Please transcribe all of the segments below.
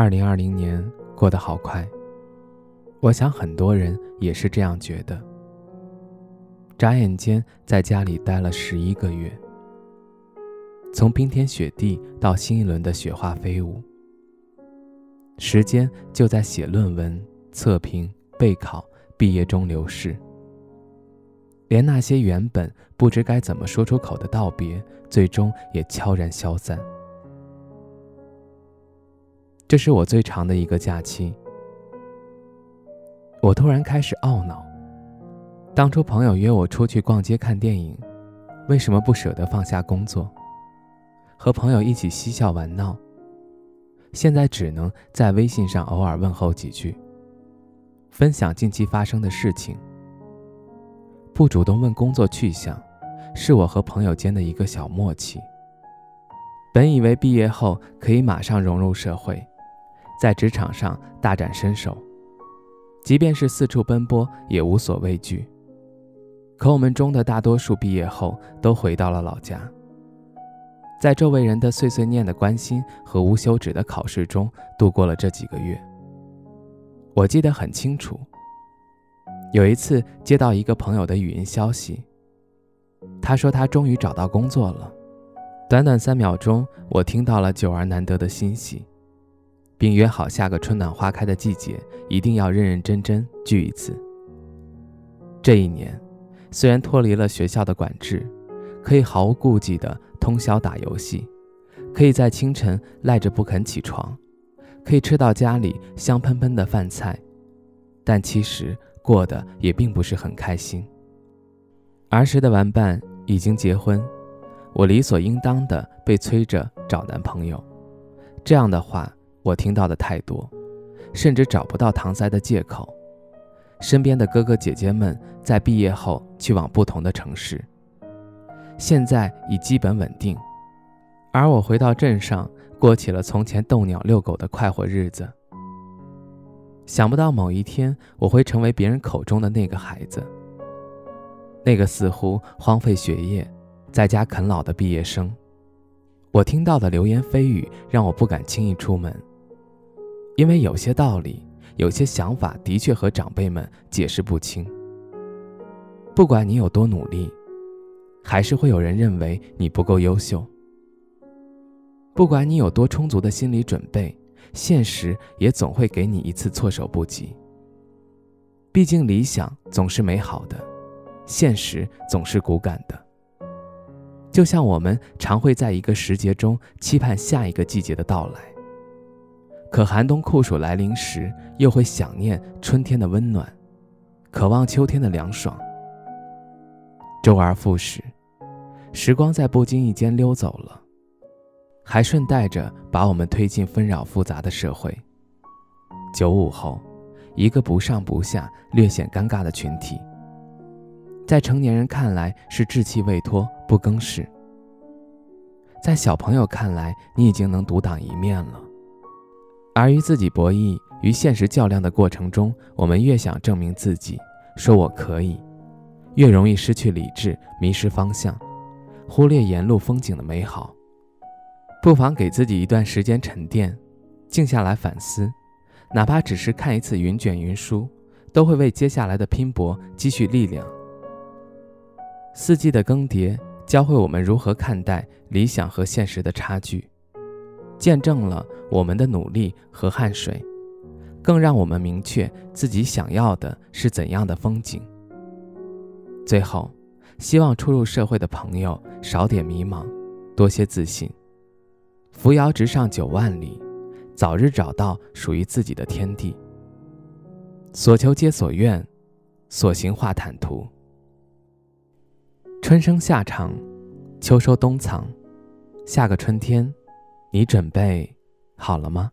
二零二零年过得好快，我想很多人也是这样觉得。眨眼间，在家里待了十一个月，从冰天雪地到新一轮的雪花飞舞，时间就在写论文、测评、备考、毕业中流逝。连那些原本不知该怎么说出口的道别，最终也悄然消散。这是我最长的一个假期，我突然开始懊恼：当初朋友约我出去逛街看电影，为什么不舍得放下工作，和朋友一起嬉笑玩闹？现在只能在微信上偶尔问候几句，分享近期发生的事情，不主动问工作去向，是我和朋友间的一个小默契。本以为毕业后可以马上融入社会。在职场上大展身手，即便是四处奔波也无所畏惧。可我们中的大多数毕业后都回到了老家，在周围人的碎碎念的关心和无休止的考试中度过了这几个月。我记得很清楚，有一次接到一个朋友的语音消息，他说他终于找到工作了。短短三秒钟，我听到了久而难得的欣喜。并约好下个春暖花开的季节，一定要认认真真聚一次。这一年，虽然脱离了学校的管制，可以毫无顾忌地通宵打游戏，可以在清晨赖着不肯起床，可以吃到家里香喷喷的饭菜，但其实过得也并不是很开心。儿时的玩伴已经结婚，我理所应当的被催着找男朋友，这样的话。我听到的太多，甚至找不到搪塞的借口。身边的哥哥姐姐们在毕业后去往不同的城市，现在已基本稳定，而我回到镇上，过起了从前逗鸟遛狗的快活日子。想不到某一天，我会成为别人口中的那个孩子，那个似乎荒废学业，在家啃老的毕业生。我听到的流言蜚语让我不敢轻易出门。因为有些道理，有些想法的确和长辈们解释不清。不管你有多努力，还是会有人认为你不够优秀。不管你有多充足的心理准备，现实也总会给你一次措手不及。毕竟理想总是美好的，现实总是骨感的。就像我们常会在一个时节中期盼下一个季节的到来。可寒冬酷暑来临时，又会想念春天的温暖，渴望秋天的凉爽。周而复始，时光在不经意间溜走了，还顺带着把我们推进纷扰复杂的社会。九五后，一个不上不下、略显尴尬的群体，在成年人看来是稚气未脱、不更事；在小朋友看来，你已经能独当一面了。而与自己博弈、与现实较量的过程中，我们越想证明自己，说我可以，越容易失去理智，迷失方向，忽略沿路风景的美好。不妨给自己一段时间沉淀，静下来反思，哪怕只是看一次云卷云舒，都会为接下来的拼搏积蓄力量。四季的更迭，教会我们如何看待理想和现实的差距。见证了我们的努力和汗水，更让我们明确自己想要的是怎样的风景。最后，希望初入社会的朋友少点迷茫，多些自信，扶摇直上九万里，早日找到属于自己的天地。所求皆所愿，所行化坦途。春生夏长，秋收冬藏，下个春天。你准备好了吗？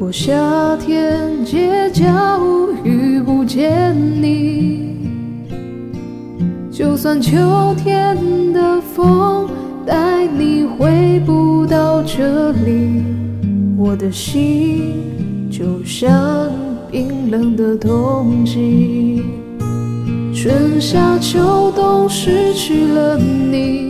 如果夏天街角遇不见你，就算秋天的风带你回不到这里，我的心就像冰冷的冬季。春夏秋冬失去了你，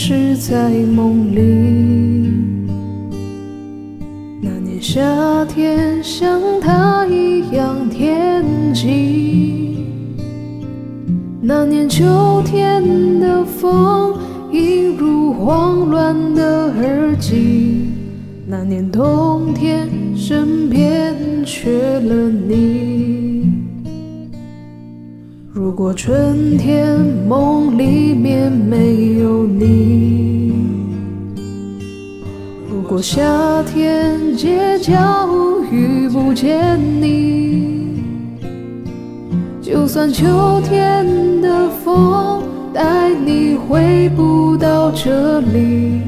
是在梦里。那年夏天，像他一样天际。那年秋天的风，映入慌乱的耳机。那年冬天，身边缺了你。如果春天梦里面没有你，如果夏天街角遇不见你，就算秋天的风带你回不到这里，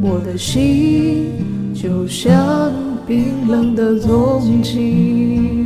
我的心就像冰冷的冬季。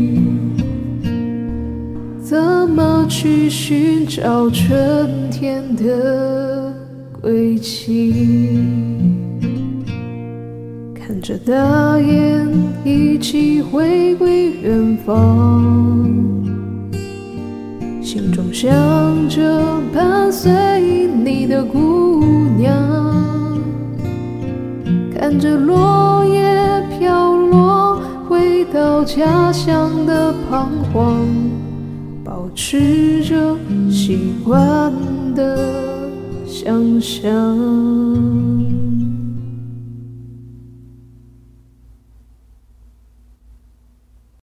么去寻找春天的轨迹？看着大雁一起回归远方，心中想着伴随你的姑娘，看着落叶飘落，回到家乡的彷徨。试着习惯的想象。